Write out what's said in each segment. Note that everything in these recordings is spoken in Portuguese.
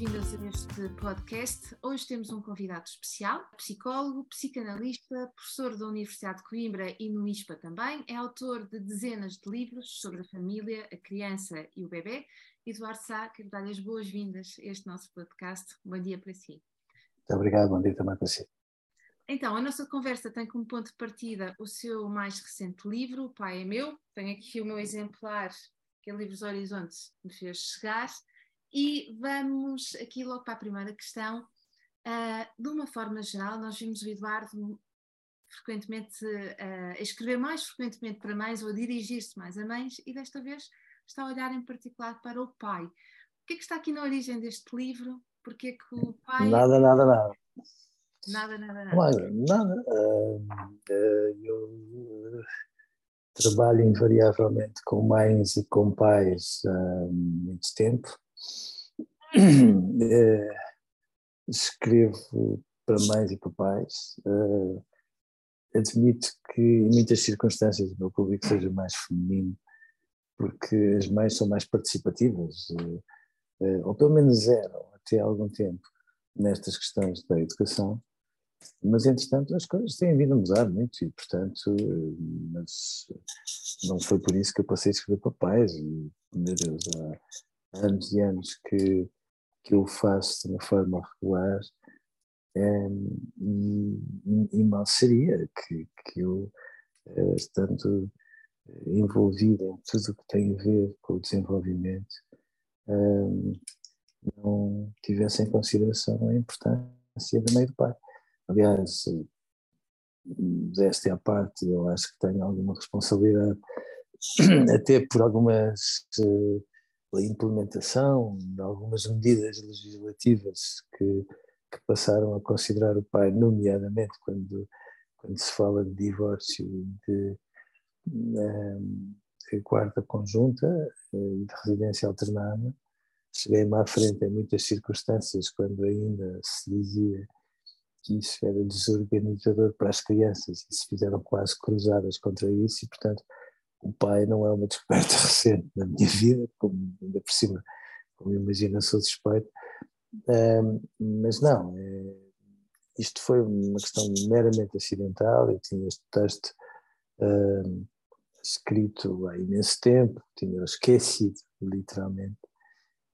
Boas-vindas a este podcast. Hoje temos um convidado especial, psicólogo, psicanalista, professor da Universidade de Coimbra e no ISPA também, é autor de dezenas de livros sobre a família, a criança e o bebê. Eduardo Sá, quero dar-lhe as boas-vindas a este nosso podcast. Bom dia para si. Muito obrigado, bom dia também para si. Então, a nossa conversa tem como ponto de partida o seu mais recente livro, O Pai é Meu. Tenho aqui o meu exemplar que a Livros Horizontes me fez chegar. E vamos aqui logo para a primeira questão. Uh, de uma forma geral, nós vimos o Eduardo frequentemente uh, a escrever mais frequentemente para mães ou a dirigir-se mais a mães e desta vez está a olhar em particular para o pai. O que é que está aqui na origem deste livro? Porque é que o pai... Nada, nada, nada. Nada, nada, nada. Olha, nada. Uh, eu trabalho invariavelmente com mães e com pais há muito tempo. Uh, escrevo para mães e para pais. Uh, admito que em muitas circunstâncias o meu público seja mais feminino, porque as mães são mais participativas, uh, ou pelo menos eram até há algum tempo, nestas questões da educação. Mas, entretanto, as coisas têm vindo a mudar muito e, portanto, mas não foi por isso que eu passei a escrever papéis. E, meu Deus, há anos e anos que, que eu faço de uma forma regular é, e, e, mal seria que, que eu, é, estando envolvido em tudo o que tem a ver com o desenvolvimento, é, não tivesse em consideração a importância do meio do pai. Aliás, desta é a parte, eu acho que tenho alguma responsabilidade, até por algumas uh, implementação de algumas medidas legislativas que, que, passaram a considerar o pai, nomeadamente quando, quando se fala de divórcio de, um, de guarda conjunta uh, e de residência alternada. Cheguei-me à frente em muitas circunstâncias quando ainda se dizia que isso era desorganizador para as crianças e se fizeram quase cruzadas contra isso e, portanto, o pai não é uma descoberta recente na minha vida, como ainda por cima, como imagina, sou suspeito, mas não, é, isto foi uma questão meramente acidental, eu tinha este texto escrito há imenso tempo, tinha esquecido, literalmente,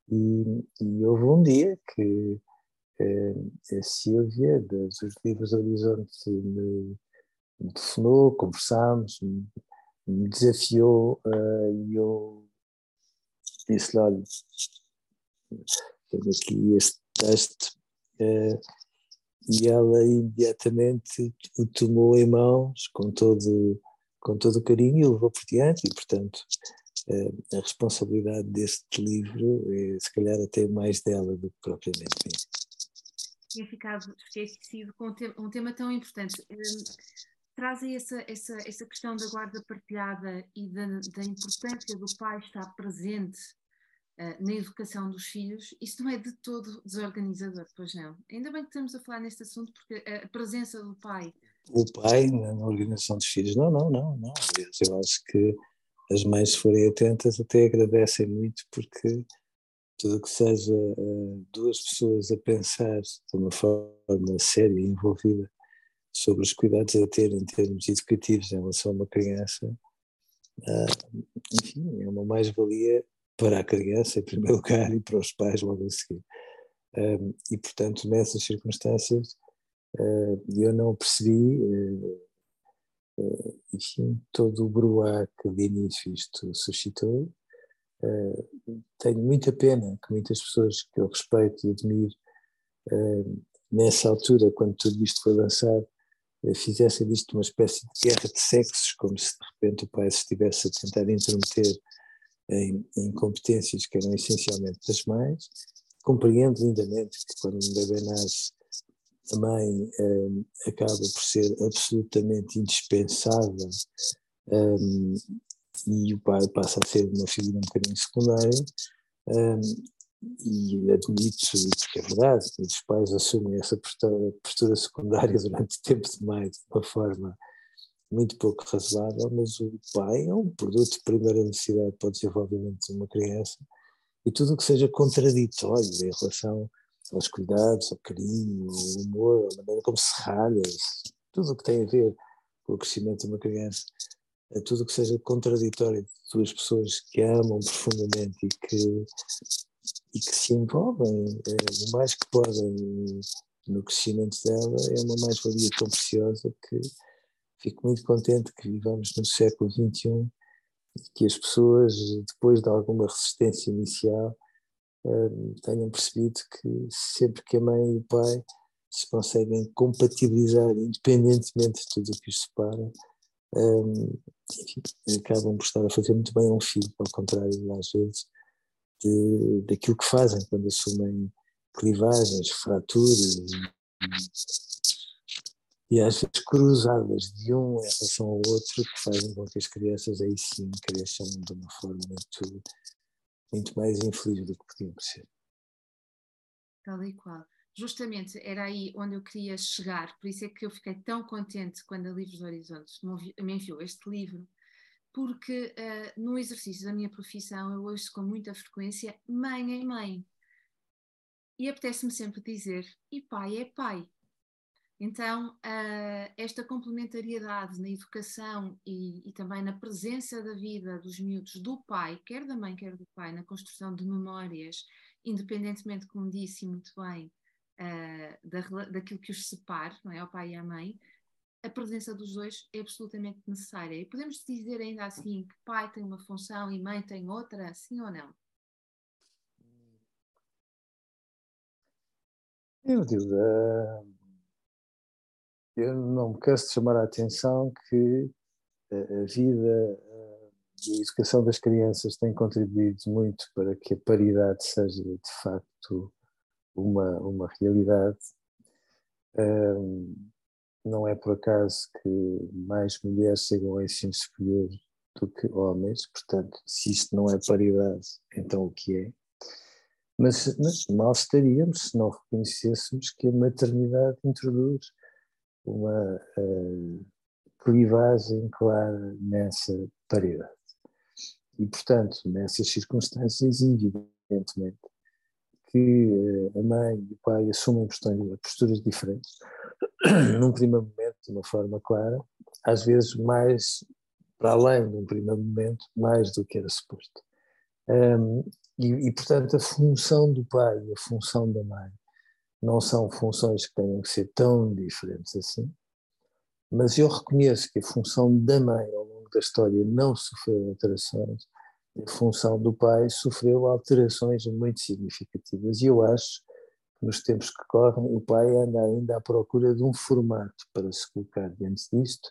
e, e houve um dia que a Silvia, dos Livros Horizonte, me telefonou, conversámos, me, desafiou uh, e eu disse-lhe: olha, tenho aqui este texto. Uh, e ela imediatamente o tomou em mãos com todo, com todo o carinho e o levou por diante, e portanto uh, a responsabilidade deste livro é se calhar até mais dela do que propriamente minha tinha ficado esquecido com um tema, tão importante. Traz aí essa, essa, essa questão da guarda partilhada e da, da importância do pai estar presente uh, na educação dos filhos. Isso não é de todo desorganizador, pois não? Ainda bem que estamos a falar neste assunto, porque a presença do pai. O pai na, organização dos filhos, não, não, não, não. Eu acho que as mães, se forem atentas, até agradecem muito, porque tudo que seja uh, duas pessoas a pensar de uma forma séria e envolvida sobre os cuidados a ter em termos educativos em relação a uma criança, uh, enfim, é uma mais-valia para a criança, em primeiro lugar, e para os pais logo a seguir. Uh, e, portanto, nessas circunstâncias, eu não percebi, enfim, todo o bruá que de início isto suscitou, tenho muita pena que muitas pessoas que eu respeito e admiro, nessa altura, quando tudo isto foi lançado, uh, fizessem disto uma espécie de guerra de sexos, como se de repente o pai se estivesse a tentar intrometer em, em competências que eram essencialmente das mães, compreendo lindamente que quando um bebê nasce, a mãe um, acaba por ser absolutamente indispensável um, e o pai passa a ser uma figura um bocadinho secundária. Um, e admito, porque é verdade, os pais assumem essa postura, postura secundária durante tempo demais, de uma forma muito pouco razoável, mas o pai é um produto de primeira necessidade para o desenvolvimento de uma criança e tudo o que seja contraditório em relação aos cuidados, ao carinho, ao humor, a maneira como se ralha, tudo o que tem a ver com o crescimento de uma criança, é tudo o que seja contraditório de duas pessoas que amam profundamente e que, e que se envolvem é, o mais que podem no crescimento dela, é uma mais-valia tão preciosa que fico muito contente que vivamos no século XXI e que as pessoas, depois de alguma resistência inicial, eh, tenham percebido que sempre que a mãe e o pai se conseguem compatibilizar, independentemente de tudo o que os separa, um, enfim, acabam por estar a fazer muito bem a um filho, ao contrário, às vezes, de, daquilo que fazem quando assumem clivagens, fraturas e, e às vezes cruzadas de um em relação ao outro que fazem com que as crianças aí sim cresçam de uma forma muito, muito mais infeliz do que podiam ser. Tal e qual justamente era aí onde eu queria chegar, por isso é que eu fiquei tão contente quando a Livros Horizontes me enviou este livro, porque uh, no exercício da minha profissão eu ouço com muita frequência mãe é mãe. E apetece-me sempre dizer, e pai é pai. Então, uh, esta complementariedade na educação e, e, também na presença da vida dos miúdos do pai, quer da mãe, quer do pai, na construção de memórias, independentemente, como disse muito bem, uh, da, daquilo que os separa, não é? O pai e a mãe, a presença dos dois é absolutamente necessária. E podemos dizer ainda assim que pai tem uma função e mãe tem outra, sim ou não? Eu digo, uh, eu não me canso de chamar a atenção que a vida e a educação das crianças tem contribuído muito para que a paridade seja de facto uma, uma realidade. Não é por acaso que mais mulheres chegam ao ensino superior do que homens, portanto, se isto não é paridade, então o que é? Mas, mas mal estaríamos se não reconhecêssemos que a maternidade introduz uma uh, clivagem clara nessa paridade. E, portanto, nessas circunstâncias, evidentemente, que eh, a mãe e o pai assumem posturas diferentes, num primeiro momento, de uma forma clara, às vezes mais, para além de um primeiro momento, mais do que era suposto. Um, e, e, portanto, a função do pai e a função da mãe não são funções que tenham que ser tão diferentes assim, mas eu reconheço que a função da mãe ao longo da história não sofreu alterações a função do pai sofreu alterações muito significativas e eu acho nos tempos que correm o pai anda ainda à procura de um formato para se colocar diante disto,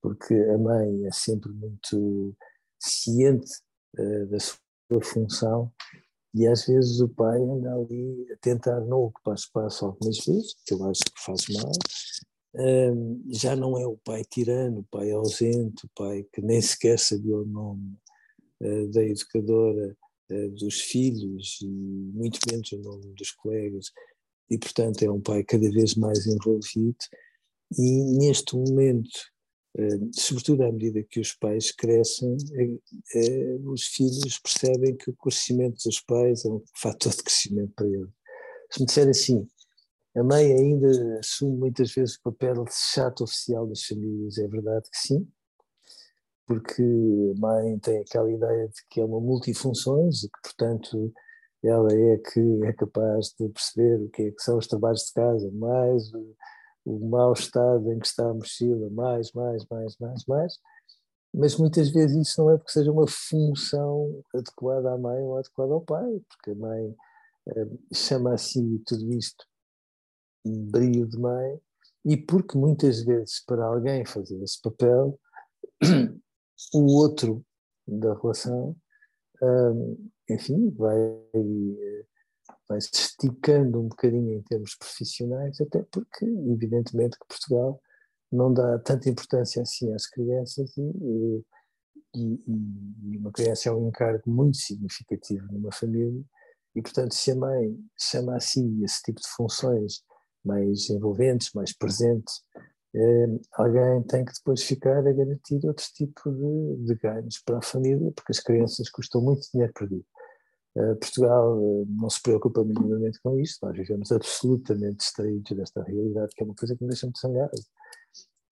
porque a mãe é sempre muito ciente uh, da sua função e às vezes o pai anda ali a tentar não ocupar espaço algumas vezes, que eu acho que faz mal, um, já não é o pai tirano, o pai ausente, o pai que nem sequer sabia o nome eh, da educadora dos filhos e muito menos o nome dos colegas. E portanto é um pai cada vez mais envolvido. E neste momento eh, sobretudo à medida que os pais crescem os filhos percebem que o crescimento dos pais é um fator de crescimento para eles. Se me disser assim a mãe ainda assume muitas vezes o papel de chato oficial das famílias, é verdade que sim, porque a mãe tem aquela ideia de que é uma multifunções e que, portanto, ela é que é capaz de perceber o que, é que são os trabalhos de casa, mais o, o mau estado em que está a mochila, mais, mais, mais, mais, mais. Mas muitas vezes isso não é porque seja uma função adequada à mãe ou adequada ao pai, porque a mãe eh, chama assim tudo isto brilho de mãe, e porque muitas vezes para alguém fazer esse papel o outro da relação, enfim, vai vai-se esticando um bocadinho em termos profissionais, até porque, evidentemente, que Portugal não dá tanta importância assim às crianças e, e, e uma criança é um encargo muito significativo numa família e, portanto, se a mãe chama a esse tipo de funções mais envolventes, mais presentes, eh, alguém tem que depois ficar a garantir outro tipo de, de ganhos para a família, porque as crianças custam muito dinheiro perdido. Uh, Portugal uh, não se preocupa minimamente com isto, nós vivemos absolutamente distraídos desta realidade, que é uma coisa que me deixa muito zangado,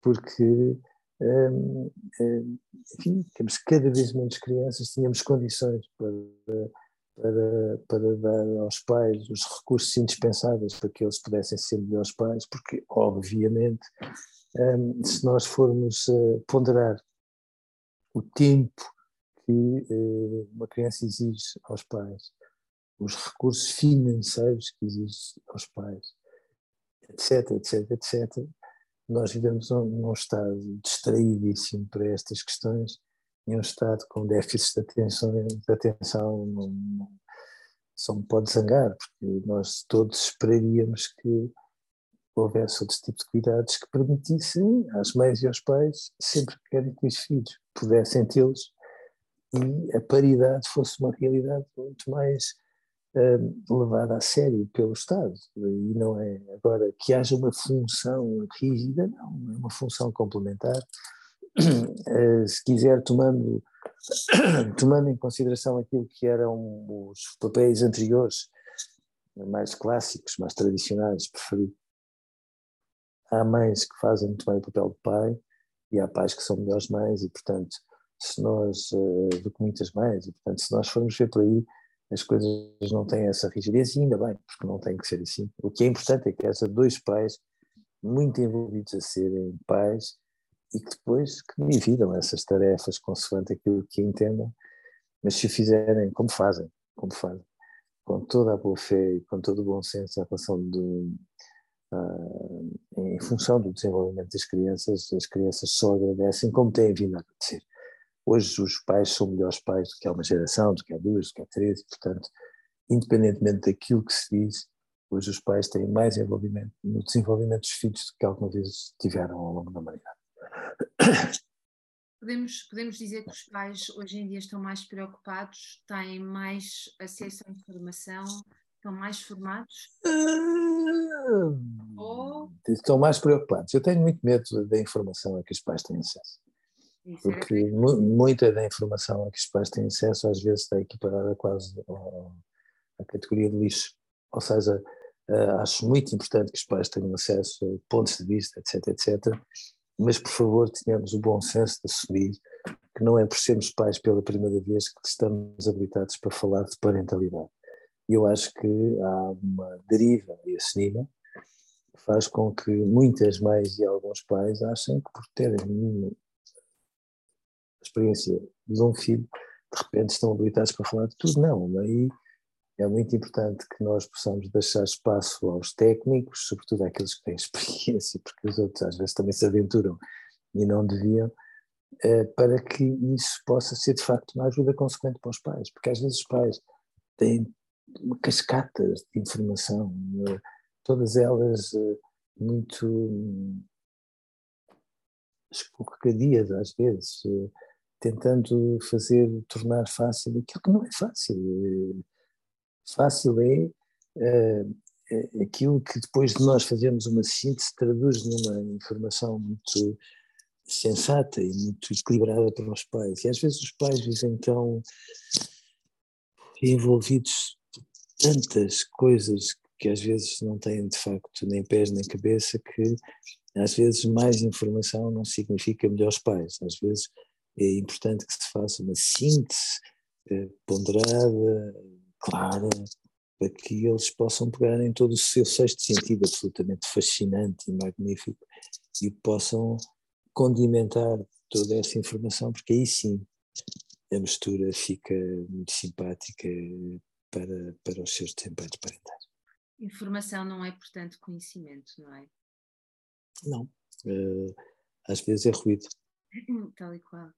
porque um, um, enfim, temos cada vez menos crianças, tínhamos condições para, para, para dar aos pais os recursos indispensáveis para que eles pudessem ser melhores pais, porque, obviamente, um, se nós formos uh, ponderar o tempo que uh, uma criança exige aos pais, os recursos financeiros que exige aos pais, etc, etc, etc, nós vivemos num, num estado distraídíssimo para estas questões em um estado com déficit de atenção, de atenção não, não, só me pode zangar, porque nós todos esperaríamos que houvesse outro tipo de cuidados que permitissem às mães e aos pais, sempre que querem que os filhos pudessem tê-los e a paridade fosse uma realidade muito mais uh, levada a sério pelo Estado. E não é agora que haja uma função rígida, não, é uma função complementar. Uh, se quiser, tomando, tomando em consideração aquilo que eram os papéis anteriores, mais clássicos, mais tradicionais, preferido há mães que fazem muito bem o papel de pai e há pais que são melhores mães e, portanto, se nós, uh, do que muitas mães, e, portanto, se nós formos ver por aí, as coisas não têm essa rigidez e ainda bem, porque não tem que ser assim. O que é importante é que haja dois pais muito envolvidos a serem pais e que depois que dividam essas tarefas consoante aquilo que entendam, mas se fizerem como fazem, como fazem, com toda a boa fé e com todo o bom senso em relação uh, em função do desenvolvimento das crianças, as crianças só agradecem como têm vindo a acontecer. Hoje os pais são melhores pais do que há uma geração, do que há duas, do que há três, portanto, independentemente daquilo que se diz, hoje os pais têm mais envolvimento no desenvolvimento dos filhos do que alguma vez tiveram ao longo da humanidade. Podemos, podemos dizer que os pais hoje em dia estão mais preocupados, têm mais acesso à informação, estão mais formados? Uh, Ou... Estão mais preocupados. Eu tenho muito medo da informação a que os pais têm acesso. Isso porque é muita da informação a que os pais têm acesso às vezes está equiparada quase à categoria de lixo. Ou seja, uh, acho muito importante que os pais tenham acesso a pontos de vista, etc, etc. Mas, por favor, tenhamos o bom senso de assumir que não é por sermos pais pela primeira vez que estamos habilitados para falar de parentalidade. E eu acho que há uma deriva esse nível que faz com que muitas mães e alguns pais achem que por terem experiência de um filho, de repente estão habilitados para falar de tudo. Não, aí é muito importante que nós possamos deixar espaço aos técnicos, sobretudo àqueles que têm experiência, porque os outros às vezes também se aventuram e não deviam, eh, para que isso possa ser de facto uma ajuda consequente para os pais, porque às vezes os pais têm uma cascata de informação, eh, todas elas eh, muito escorregadias às vezes, tentando fazer, tornar fácil aquilo que não é fácil. Fácil é, é, é aquilo que depois de nós fazermos uma síntese traduz numa informação muito sensata e muito equilibrada para os pais. E às vezes os pais vivem tão envolvidos tantas coisas que às vezes não têm de facto nem pés nem cabeça que às vezes mais informação não significa melhores pais. Às vezes é importante que se faça uma síntese eh, ponderada, clara, para que eles possam pegar em todo o seu sexto sentido absolutamente fascinante e magnífico e possam condimentar toda essa informação, porque aí sim a mistura fica muito simpática para, para os seus desempenhos parentais. Informação não é, portanto, conhecimento, não é? Não. Uh, às vezes é ruído. Tal e qual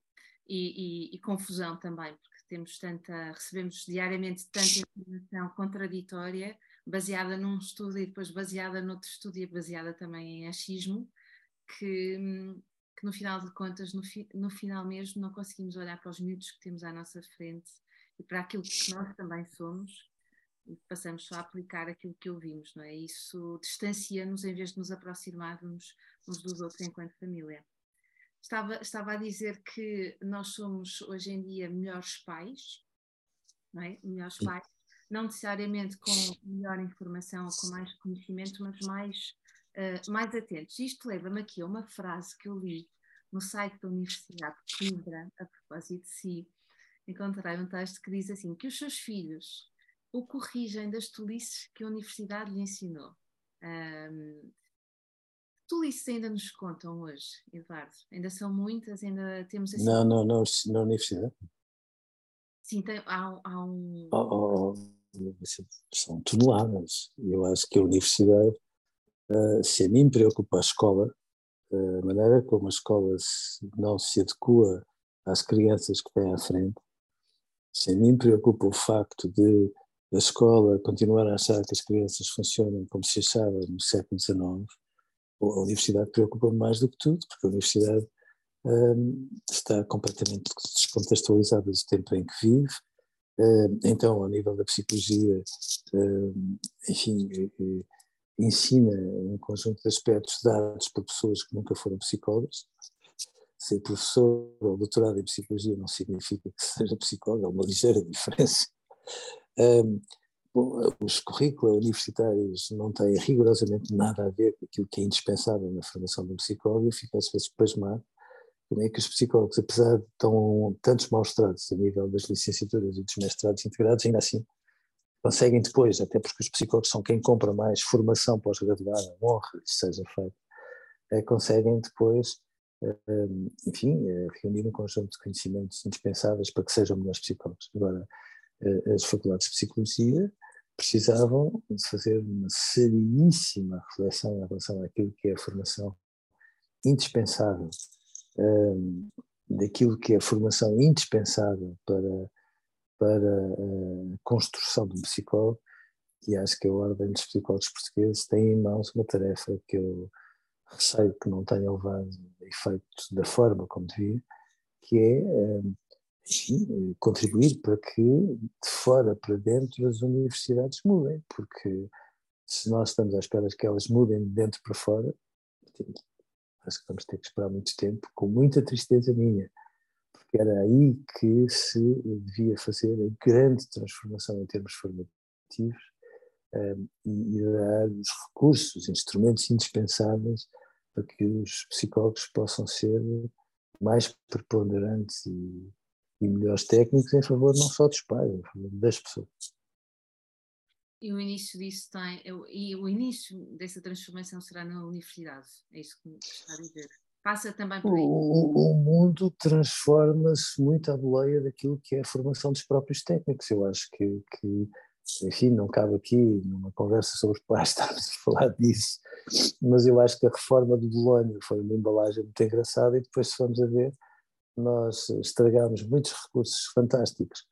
e, e, e, confusão também, porque temos tanta, recebemos diariamente tanta informação contraditória, baseada num estudo e depois baseada noutro estudo e baseada também em achismo, que, que no final de contas, no, fi, no final mesmo, não conseguimos olhar para os miúdos que temos à nossa frente e para aquilo que nós também somos e passamos só a aplicar aquilo que ouvimos, não é? Isso distancia-nos em vez de nos aproximarmos uns dos outros enquanto família. Estava, estava a dizer que nós somos hoje em dia melhores pais, não é? Melhores pais, não necessariamente com melhor informação ou com mais conhecimento, mas mais, uh, mais atentos. Isto leva-me aqui a uma frase que eu li no site da Universidade de Coimbra, a propósito de si. Encontrei um texto que diz assim: que os seus filhos o corrigem das tolices que a universidade lhe ensinou. Um, tolices ainda nos contam hoje, Eduardo? Ainda são muitas? Ainda temos assim... Não, não, não, na universidade. Sim, tem, há, há um. Oh, oh, oh, são toneladas. Eu acho que a universidade, uh, se a mim preocupa a escola, uh, a maneira como a escola não se adequa às crianças que têm à frente, se a mim preocupa o facto de a escola continuar a achar que as crianças funcionam como se achava no século XIX, a universidade preocupa-me mais do que tudo, porque a universidade um, está completamente descontextualizada do tempo em que vive. Um, então, ao nível da psicologia, um, enfim, ensina um conjunto de aspectos dados por pessoas que nunca foram psicólogas. Ser professor ou doutorado em psicologia não significa que seja psicólogo, é uma ligeira diferença. Um, os currículos universitários não têm rigorosamente nada a ver com aquilo que é indispensável na formação de um psicólogo. Eu fico às vezes pasmado como é que os psicólogos, apesar de tão, tantos maus tratos a nível das licenciaturas e dos mestrados integrados, ainda assim conseguem depois, até porque os psicólogos são quem compra mais formação pós-graduada, honra lhes seja feita, é, conseguem depois, é, enfim, é, reunir um conjunto de conhecimentos indispensáveis para que sejam melhores psicólogos. Agora, eh, as faculdades de psicologia precisavam de fazer uma seríssima reflexão em relação àquilo que é a formação indispensável, um, daquilo que é a formação indispensável para, para a construção de um psicólogo, e acho que a Ordem dos Psicólogos Portugueses tem em mãos uma tarefa que eu receio que não tenha levado efeito da forma como devia, que é um, enfim, contribuir para que de fora para dentro as universidades mudem, porque se nós estamos à espera que elas mudem de dentro para fora, acho que vamos ter que esperar muito tempo, com muita tristeza minha, porque era aí que se devia fazer a grande transformação em termos formativos um, e, e dar os recursos, os instrumentos indispensáveis para que os psicólogos possam ser mais preponderantes e e melhores técnicos em favor não só dos pais, em favor das pessoas. E o início disso tem, e o início dessa transformação será na universidade, é isso que está a dizer. Passa também por aí. O, o mundo transforma-se muito à boleia daquilo que é a formação dos próprios técnicos. Eu acho que, que enfim, não cabe aqui numa conversa sobre pais estarmos a falar disso, mas eu acho que a reforma do Bolonha foi uma embalagem muito engraçada e depois se vamos a ver, nós estragámos muitos recursos fantásticos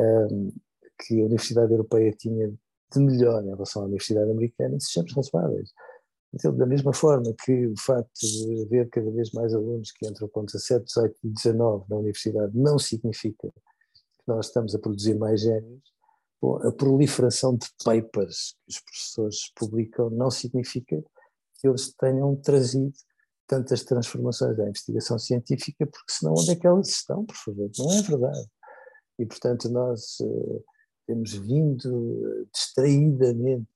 um, que a Universidade Europeia tinha de melhor em relação à Universidade Americana e sejamos razoáveis. Então, da mesma forma que o facto de haver cada vez mais alunos que entram com 17, 18 e 19 na universidade não significa que nós estamos a produzir mais génios, bom, a proliferação de papers que os professores publicam não significa que eles tenham trazido tantas transformações da investigação científica, porque senão onde é que elas estão, por favor? Não é verdade. E, portanto, nós uh, temos vindo distraidamente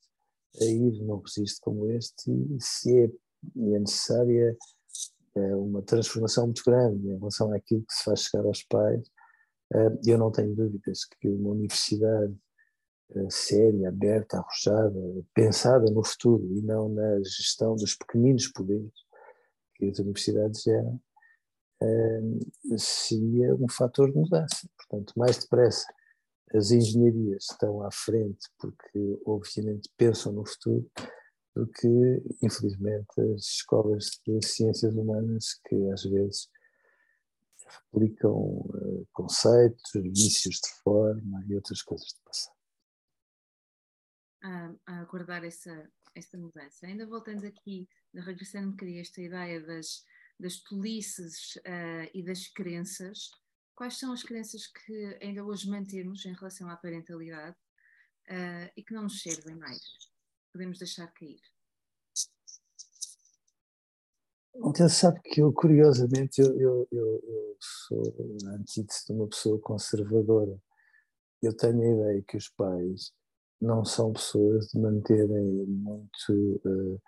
a ir num registro como este e se é, é necessária uh, uma transformação muito grande em relação àquilo que se faz chegar aos pais, eu não tenho dúvidas que uma universidade séria, aberta, arrojada, pensada no futuro e não na gestão dos pequeninos poderes, as universidades eram, seria um fator de mudança. Portanto, mais depressa as engenharias estão à frente porque, obviamente, pensam no futuro, do que, infelizmente, as escolas de ciências humanas, que às vezes replicam uh, conceitos, vícios de forma e outras coisas do passado. A, a aguardar essa, essa mudança. Ainda voltando aqui, regressando um bocadinho a esta ideia das, das tolices uh, e das crenças, quais são as crenças que ainda hoje mantemos em relação à parentalidade uh, e que não nos servem mais? Podemos deixar cair. Então, sabe que eu, curiosamente, eu, eu, eu, sou a antítese de uma pessoa conservadora. Eu tenho a ideia que os pais não são pessoas de manterem muito uh,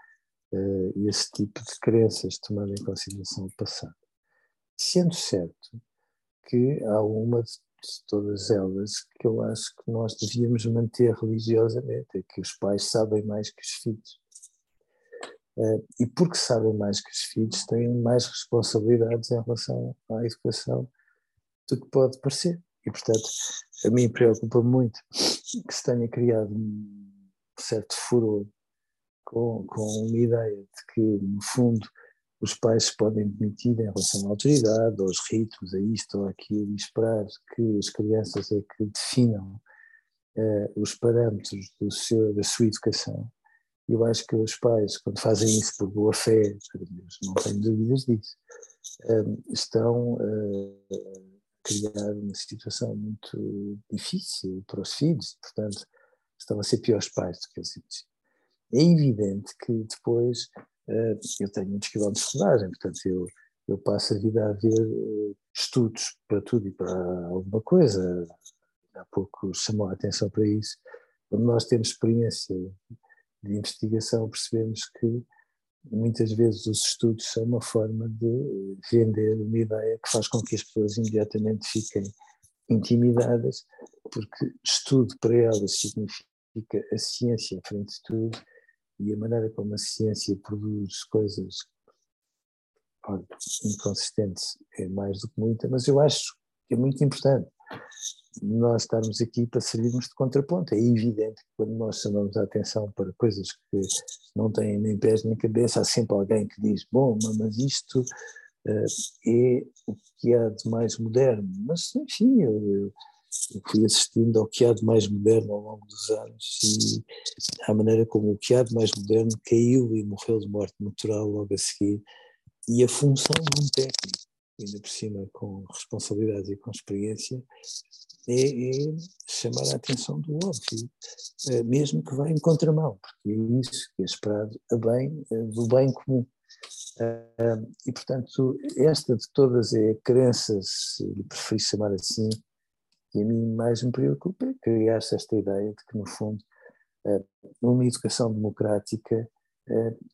uh, esse tipo de crenças, tomando em consideração o passado. Sendo certo que há uma de todas elas que eu acho que nós devíamos manter religiosamente, é que os pais sabem mais que os filhos. Uh, e porque sabem mais que os filhos, têm mais responsabilidades em relação à educação do que pode parecer. E, portanto, a mim preocupa muito que se tenha criado um certo furor com, com uma ideia de que, no fundo, os pais se podem demitir em relação à autoridade, aos ritos, a isto ou aquilo, e esperar que as crianças é que definam uh, os parâmetros do seu, da sua educação. Eu acho que os pais, quando fazem isso por boa fé, não tenho dúvidas disso, uh, estão a criar uma situação muito difícil para os filhos, portanto, estão a ser piores pais do que eles imaginam. É evidente que depois uh, eu tenho muitos quilómetros de rodagem, portanto, eu, eu passo a vida a ver uh, estudos para tudo e para alguma coisa. Há pouco chamou a atenção para isso. Quando nós temos experiência de investigação, percebemos que muitas vezes os estudos são uma forma de vender uma ideia que faz com que as pessoas imediatamente fiquem intimidadas, porque estudo para elas significa a ciência à frente de tudo e a maneira como a ciência produz coisas inconsistentes é mais do que muita, mas eu acho que é muito importante nós estarmos aqui para servirmos de contraponto. É evidente que quando nós chamamos a atenção para coisas que não têm nem pés nem cabeça, há sempre alguém que diz: Bom, mas isto uh, é o que há de mais moderno. Mas, enfim, eu, eu fui assistindo ao que há de mais moderno ao longo dos anos e à maneira como o que há de mais moderno caiu e morreu de morte natural logo a seguir e a função de um técnico, ainda por cima com responsabilidade e com experiência, é, é chamar a atenção do óbvio, eh, mesmo que vá em contramão, porque é isso que é esperado a bem, eh, do bem comum. Eh, e, portanto, esta de todas é a crença, se lhe chamar assim, e a mim mais me preocupa é criar-se esta ideia de que, no fundo, uma educação democrática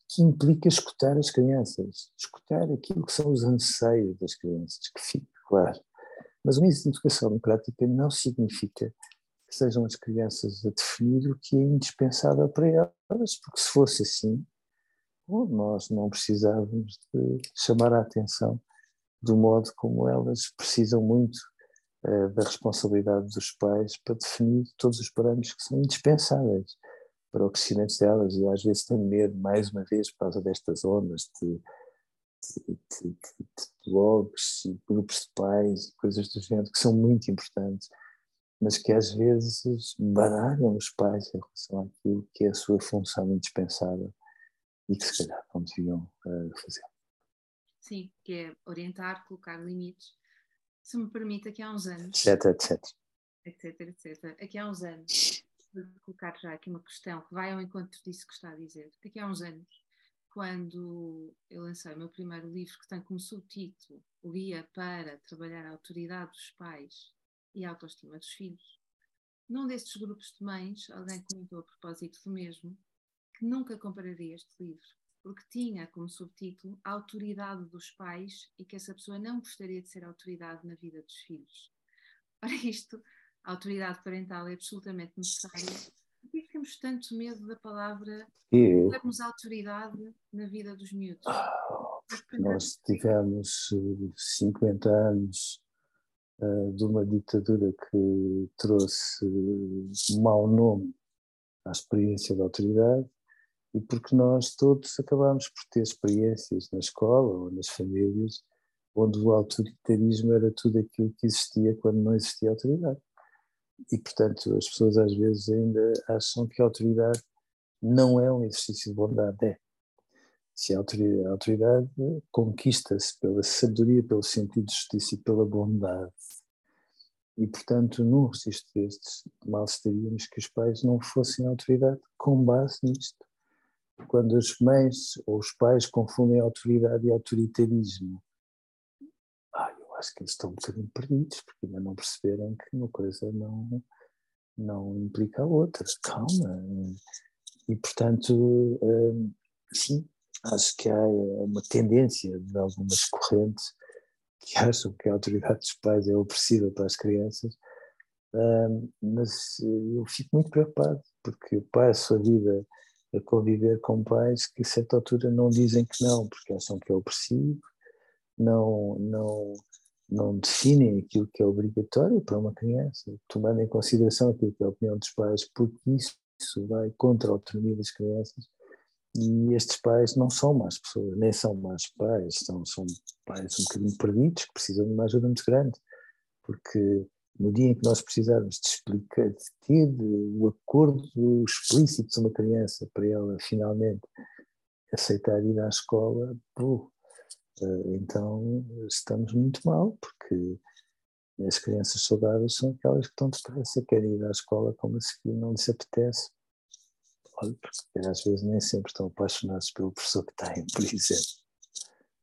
que implica escutar as crianças, escutar aquilo que são os anseios das crianças, que fique claro. Mas uma educação democrática não significa que sejam as crianças a definir o que é indispensável para elas, porque se fosse assim, nós não precisávamos de chamar a atenção do modo como elas precisam muito eh, da responsabilidade dos pais para definir todos os parâmetros que são indispensáveis para o crescimento delas e às vezes tenho medo, mais uma vez, por causa destas ondas de, de, de, de blogs e grupos de pais e coisas do género que são muito importantes, mas que às vezes baralham os pais em relação àquilo que é a sua função indispensável e que se calhar não deviam uh, fazer. Sim, que é orientar, colocar limites se me permite, aqui há uns anos. Etc, etc. Etc, etc. Aqui há uns anos, vou colocar já aqui uma questão que vai ao encontro disso que está a dizer. Aqui há uns anos, quando eu lancei o meu primeiro livro, que tem como subtítulo O Guia para Trabalhar a Autoridade dos Pais e a Autoestima dos Filhos, num desses grupos de mães, alguém comentou a propósito do mesmo, que nunca compararia este livro porque tinha como subtítulo a autoridade dos pais e que essa pessoa não gostaria de ser autoridade na vida dos filhos. Para isto, a autoridade parental é absolutamente necessária. Por que temos tanto medo da palavra termos autoridade na vida dos miúdos? nós tivemos 50 eh, anos uh, de uma ditadura que trouxe um mau nome à experiência da autoridade e porque nós todos acabamos por ter experiências na escola ou nas famílias onde o autoritarismo era tudo aquilo que existia quando não existia autoridade. E, portanto, as pessoas às vezes ainda acham que a autoridade não é um exercício de bondade, é. Se a autoridade, a autoridade conquista-se pela sabedoria, pelo sentido de justiça e pela bondade. E, portanto, num registro destes, mal estaríamos que os pais não fossem autoridade com base nisto. Quando as mães ou os pais confundem autoridade e autoritarismo, acho que eles estão um bocadinho perdidos, porque ainda não perceberam que uma coisa não, não implica a outra. Calma. E, portanto, hum, sim, acho que há uma tendência de algumas correntes que acham que a autoridade dos pais é opressiva para as crianças, mas eu fico muito preocupado, porque eu passo a vida a conviver com pais que a certa altura não dizem que não, porque acham que é opressivo, não, não, não definem aquilo que é obrigatório para uma criança, tomando em consideração aquilo que é a opinião dos pais, porque isso, isso vai contra a autonomia das crianças. E estes pais não são más pessoas, nem são más pais, são, são pais um bocadinho perdidos que precisam de uma ajuda muito grande, porque no dia em que nós precisarmos de explicar, de ter o acordo explícito de uma criança para ela finalmente aceitar ir à escola, pô, então estamos muito mal, porque as crianças saudáveis são aquelas que estão depressa, querem ir à escola como seguir não lhes apetece porque às vezes nem sempre estão apaixonados pelo professor que têm, por exemplo.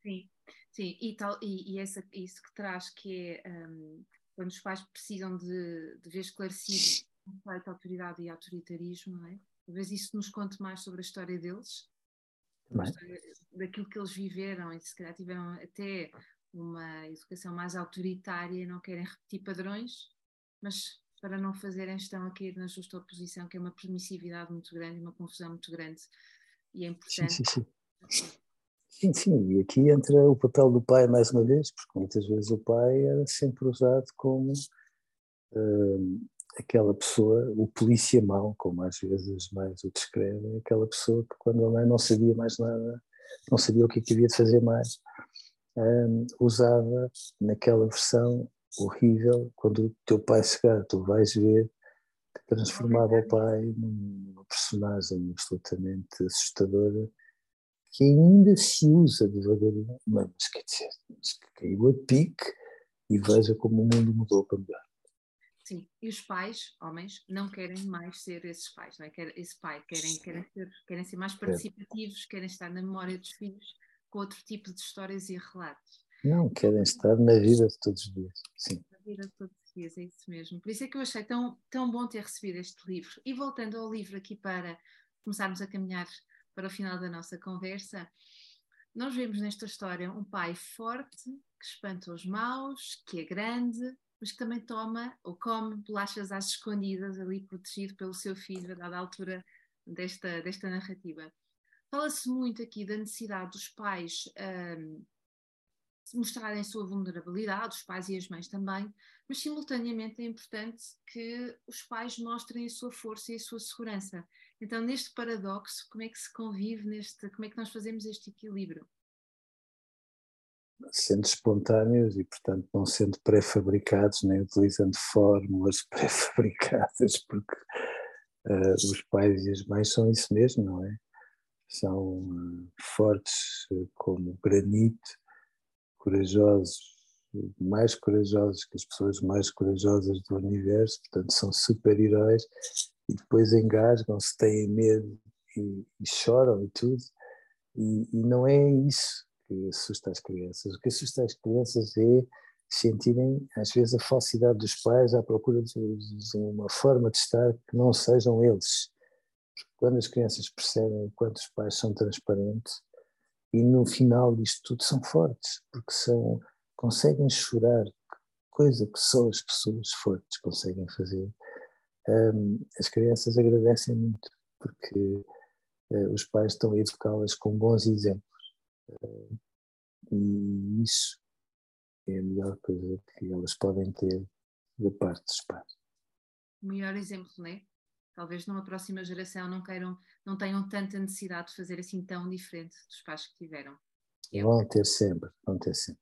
Sim, sim, e, tal, e, e essa, isso que traz que é um, quando os pais precisam de, de ver esclarecido o conceito de autoridade e autoritarismo, não é? Talvez isso nos conte mais sobre a história deles, daquilo que eles viveram e se calhar tiveram até uma educação mais autoritária não querem repetir padrões, mas para não fazerem estão a cair na justa oposição, que é uma permissividade muito grande, uma confusão muito grande e é importante. Sim, sim, sim. Sim, sim, e aqui entra o papel do pai mais uma vez, porque muitas vezes o pai era sempre usado como uh, aquela pessoa, o polícia mau, como às vezes mais o descrevem, aquela pessoa que quando a mãe não sabia mais nada, não sabia o que, é que havia de fazer mais, um, usava naquela versão horrível, quando o teu pai chegar, tu vais ver transformava o pai numa personagem absolutamente assustadora que ainda se usa devagarinho, mas quer dizer, mas que caiu a pique e veja como o mundo mudou para melhor. Sim, e os pais, homens, não querem mais ser esses pais, não é? Esse pai, querem, querem, ser, querem ser mais participativos, querem estar na memória dos filhos com outro tipo de histórias e relatos. Não, querem estar na vida de todos os dias, sim. Na vida de todos os dias, é isso mesmo. Por isso é que eu achei tão, tão bom ter recebido este livro. E voltando ao livro aqui para começarmos a caminhar para o final da nossa conversa, nós vemos nesta história um pai forte, que espanta os maus, que é grande, mas que também toma ou come bolachas às escondidas, ali protegido pelo seu filho, a dada altura desta, desta narrativa. Fala-se muito aqui da necessidade dos pais um, mostrarem sua vulnerabilidade, os pais e as mães também, mas simultaneamente é importante que os pais mostrem a sua força e a sua segurança. Então, neste paradoxo, como é que se convive neste, como é que nós fazemos este equilíbrio? Sendo espontâneos e, portanto, não sendo pré-fabricados, nem utilizando fórmulas pré-fabricadas, porque uh, os pais e as mães são isso mesmo, não é? São uh, fortes uh, como granito, corajosos, mais corajosos que as pessoas mais corajosas do universo, portanto são super-heróis e depois engasgam-se, têm medo e, e, choram e tudo. E, e, não é isso que assusta as crianças. O que assusta as crianças é sentirem, às vezes, a falsidade dos pais à procura de, uma forma de estar que não sejam eles. Quando as crianças percebem quanto os pais são transparentes, e no final disto tudo são fortes, porque são, conseguem chorar, coisa que só as pessoas fortes conseguem fazer. Um, as crianças agradecem muito, porque uh, os pais estão a educá-las com bons exemplos. Uh, e isso é a melhor coisa que elas podem ter da parte dos pais. O melhor exemplo, não é? talvez numa próxima geração não queiram, não tenham tanta necessidade de fazer assim tão diferente dos pais que tiveram. Vão ter sempre, vão ter sempre.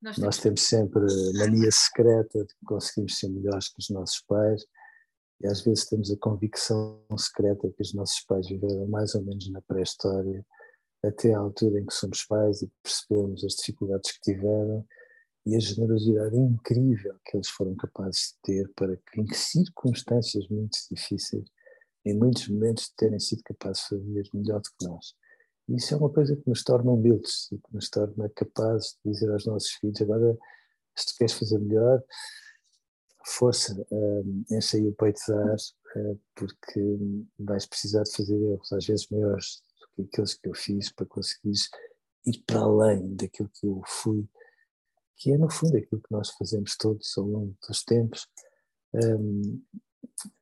Nós, Nós temos sempre a mania secreta de que conseguimos ser melhores que os nossos pais e às vezes temos a convicção secreta que os nossos pais viveram mais ou menos na pré-história, até à altura em que somos pais e percebemos as dificuldades que tiveram e a generosidade incrível que eles foram capazes de ter para que, em circunstâncias muito difíceis, em muitos momentos, terem sido capazes de fazer melhor do que nós. E isso é uma coisa que nos torna humildes e que nos torna capazes de dizer aos nossos filhos: agora, se tu queres fazer melhor, força, uh, enche o peito de ar, uh, porque vais precisar de fazer erros, às vezes maiores que aqueles que eu fiz, para conseguires ir para além daquilo que eu fui, que é no fundo aquilo que nós fazemos todos ao longo dos tempos. Um,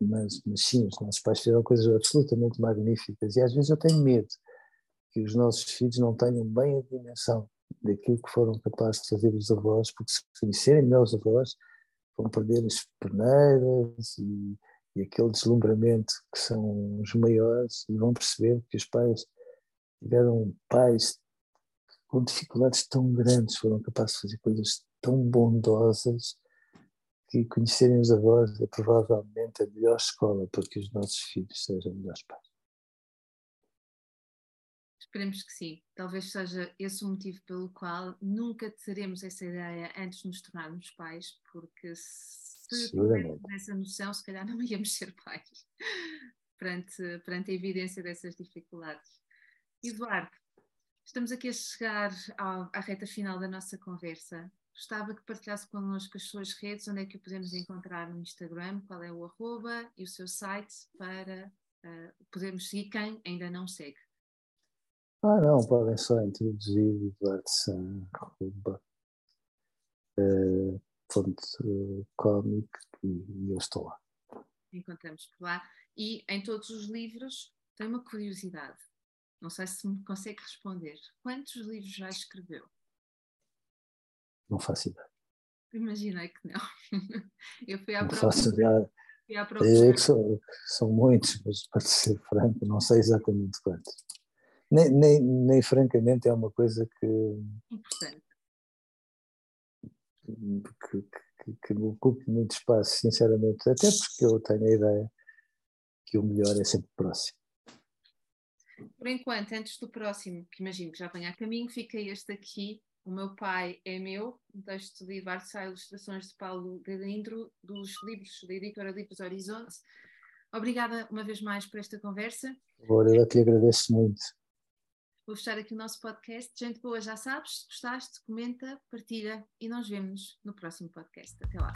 mas, mas sim, os nossos pais fizeram coisas absolutamente magníficas e às vezes eu tenho medo que os nossos filhos não tenham bem a dimensão daquilo que foram capazes de fazer os avós, porque se conhecerem melhor os avós, vão perder as peneiras e, e aquele deslumbramento que são os maiores e vão perceber que os pais tiveram pais com dificuldades tão grandes, foram capazes de fazer coisas tão bondosas que conhecerem os avós é provavelmente a melhor escola para que os nossos filhos sejam melhores pais. Esperemos que sim. Talvez seja esse o motivo pelo qual nunca teremos essa ideia antes de nos tornarmos pais, porque se tivéssemos essa noção, se calhar não íamos ser pais perante, perante a evidência dessas dificuldades. Eduardo, estamos aqui a chegar à, à reta final da nossa conversa. Gostava que partilhasse connosco as suas redes, onde é que o podemos encontrar no Instagram, qual é o arroba e o seu site para uh, podermos seguir quem ainda não segue. Ah, não, podem só introduzir Eduardo San, arroba, uh, ponto uh, cómic e eu estou lá. Encontramos por lá. E em todos os livros tem uma curiosidade. Não sei se me consegue responder. Quantos livros já escreveu? Não faço ideia. Imaginei que não. Eu fui à não procura. Faço ideia. Fui à procura. Que são, são muitos, mas para ser franco, não sei exatamente quantos nem, nem, nem francamente é uma coisa que. Importante. Que, que, que me ocupe muito espaço, sinceramente, até porque eu tenho a ideia que o melhor é sempre próximo. Por enquanto, antes do próximo, que imagino que já venha a caminho, fica este aqui. O meu pai é meu, um texto de Ivar Sá, ilustrações de Paulo Galindro, dos livros da editora Livros Horizonte. Obrigada uma vez mais por esta conversa. Agora, eu te agradeço muito. Vou fechar aqui o nosso podcast. Gente boa, já sabes, se gostaste, comenta, partilha e nós vemos no próximo podcast. Até lá.